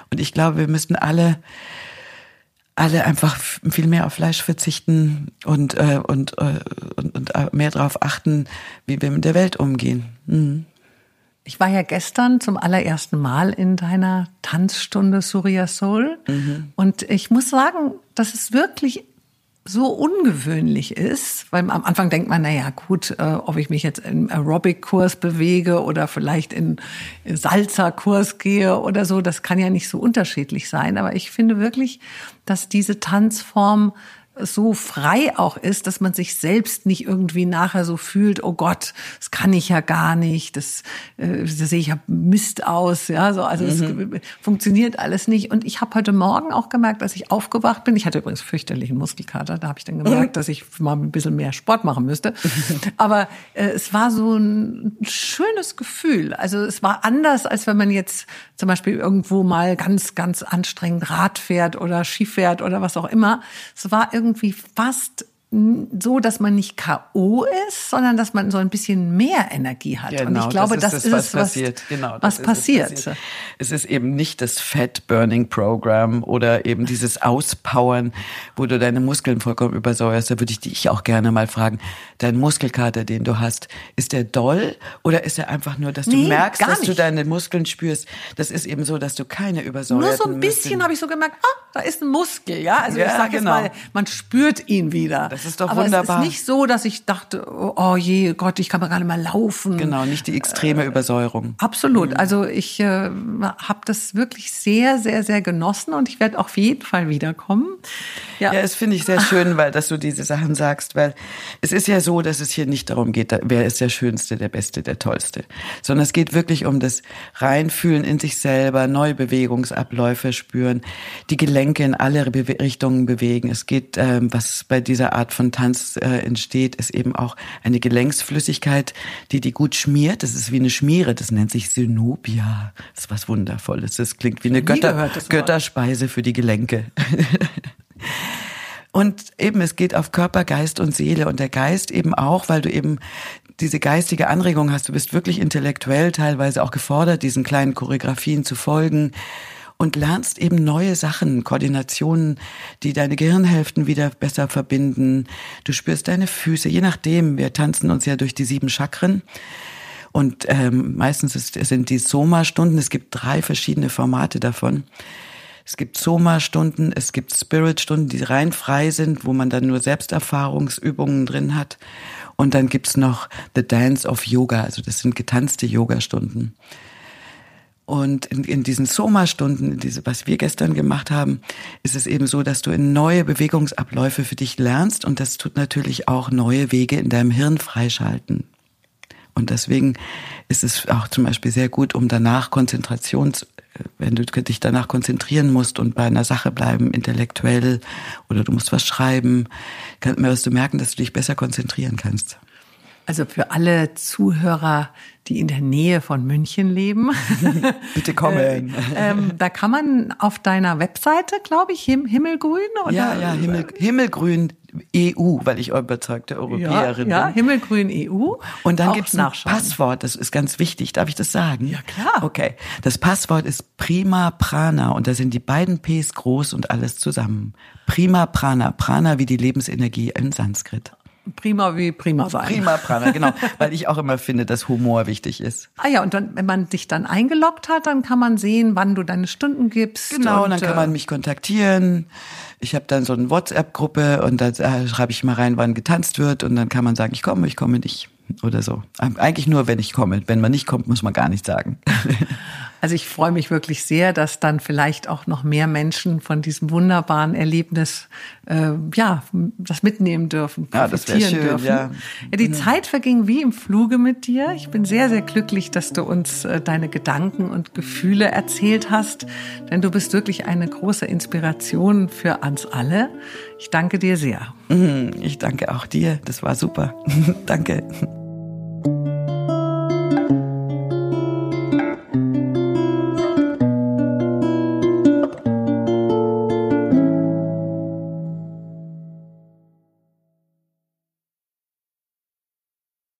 Und ich glaube, wir müssten alle, alle einfach viel mehr auf Fleisch verzichten und, äh, und, äh, und, und äh, mehr darauf achten, wie wir mit der Welt umgehen. Mhm. Ich war ja gestern zum allerersten Mal in deiner Tanzstunde Surya Soul. Mhm. Und ich muss sagen, dass es wirklich so ungewöhnlich ist, weil am Anfang denkt man, na ja, gut, äh, ob ich mich jetzt im Aerobic-Kurs bewege oder vielleicht in Salsa-Kurs gehe oder so, das kann ja nicht so unterschiedlich sein. Aber ich finde wirklich, dass diese Tanzform so frei auch ist, dass man sich selbst nicht irgendwie nachher so fühlt, oh Gott, das kann ich ja gar nicht, das, äh, das sehe ich ja Mist aus, ja, so, also es mhm. funktioniert alles nicht. Und ich habe heute Morgen auch gemerkt, dass ich aufgewacht bin. Ich hatte übrigens fürchterlichen Muskelkater, da habe ich dann gemerkt, dass ich mal ein bisschen mehr Sport machen müsste. Aber äh, es war so ein schönes Gefühl. Also es war anders, als wenn man jetzt zum Beispiel irgendwo mal ganz, ganz anstrengend Rad fährt oder Ski fährt oder was auch immer. Es war irgendwie fast so, dass man nicht K.O. ist, sondern dass man so ein bisschen mehr Energie hat. Genau, und ich glaube, das ist, das, was, was passiert. Genau, was ist passiert. passiert. Es ist eben nicht das Fat Burning Program oder eben dieses Auspowern, wo du deine Muskeln vollkommen übersäuerst. Da würde ich dich auch gerne mal fragen, dein Muskelkater, den du hast, ist der doll oder ist er einfach nur, dass du nee, merkst, dass du deine Muskeln spürst? Das ist eben so, dass du keine übersäuerten Nur so ein bisschen habe ich so gemerkt, ah, da ist ein Muskel, ja? Also ja, ich sage genau. jetzt mal, man spürt ihn wieder. Das ist doch Aber wunderbar. Es ist nicht so, dass ich dachte, oh je Gott, ich kann mal gerade mal laufen. Genau, nicht die extreme äh, Übersäuerung. Absolut. Mhm. Also ich äh, habe das wirklich sehr, sehr, sehr genossen und ich werde auf jeden Fall wiederkommen. Ja, ja das finde ich sehr schön, weil dass du diese Sachen sagst, weil es ist ja so, dass es hier nicht darum geht, wer ist der Schönste, der Beste, der Tollste, sondern es geht wirklich um das Reinfühlen in sich selber, neue Bewegungsabläufe spüren, die Gelenke in alle Richtungen bewegen. Es geht, ähm, was bei dieser Art von Tanz äh, entsteht, ist eben auch eine Gelenksflüssigkeit, die die gut schmiert. Das ist wie eine Schmiere, das nennt sich Synopia. Das ist was Wundervolles. Das klingt wie eine Götter, Götterspeise für die Gelenke. Und eben, es geht auf Körper, Geist und Seele. Und der Geist eben auch, weil du eben diese geistige Anregung hast. Du bist wirklich intellektuell teilweise auch gefordert, diesen kleinen Choreografien zu folgen und lernst eben neue Sachen, Koordinationen, die deine Gehirnhälften wieder besser verbinden. Du spürst deine Füße, je nachdem. Wir tanzen uns ja durch die sieben Chakren. Und ähm, meistens ist, sind die Soma-Stunden. Es gibt drei verschiedene Formate davon. Es gibt Soma-Stunden, es gibt Spirit-Stunden, die rein frei sind, wo man dann nur Selbsterfahrungsübungen drin hat. Und dann gibt's noch The Dance of Yoga, also das sind getanzte Yoga-Stunden. Und in, in diesen Soma-Stunden, diese, was wir gestern gemacht haben, ist es eben so, dass du in neue Bewegungsabläufe für dich lernst und das tut natürlich auch neue Wege in deinem Hirn freischalten. Und deswegen ist es auch zum Beispiel sehr gut, um danach Konzentrations, wenn du dich danach konzentrieren musst und bei einer Sache bleiben, intellektuell, oder du musst was schreiben, kann, wirst du merken, dass du dich besser konzentrieren kannst. Also für alle Zuhörer, die in der Nähe von München leben. Bitte kommen. äh, ähm, da kann man auf deiner Webseite, glaube ich, Him Himmelgrün oder? Ja, ja, Himmel, Himmelgrün EU, weil ich überzeugte Europäerin ja, ja, bin. Ja, Himmelgrün EU. Und dann gibt's ein Passwort, das ist ganz wichtig. Darf ich das sagen? Ja, klar. Okay. Das Passwort ist Prima Prana und da sind die beiden Ps groß und alles zusammen. Prima Prana. Prana wie die Lebensenergie in Sanskrit. Prima wie prima sein. Prima prana, genau. Weil ich auch immer finde, dass Humor wichtig ist. Ah ja, und dann, wenn man dich dann eingeloggt hat, dann kann man sehen, wann du deine Stunden gibst. Genau, und, dann kann man äh, mich kontaktieren. Ich habe dann so eine WhatsApp-Gruppe und da schreibe ich mal rein, wann getanzt wird und dann kann man sagen, ich komme, ich komme nicht oder so. Eigentlich nur, wenn ich komme. Wenn man nicht kommt, muss man gar nichts sagen. Also ich freue mich wirklich sehr, dass dann vielleicht auch noch mehr Menschen von diesem wunderbaren Erlebnis äh, ja das mitnehmen dürfen, profitieren ja, das schön, dürfen. Ja. ja die mhm. Zeit verging wie im Fluge mit dir. Ich bin sehr, sehr glücklich, dass du uns äh, deine Gedanken und Gefühle erzählt hast, denn du bist wirklich eine große Inspiration für uns alle. Ich danke dir sehr. Mhm, ich danke auch dir. Das war super. danke.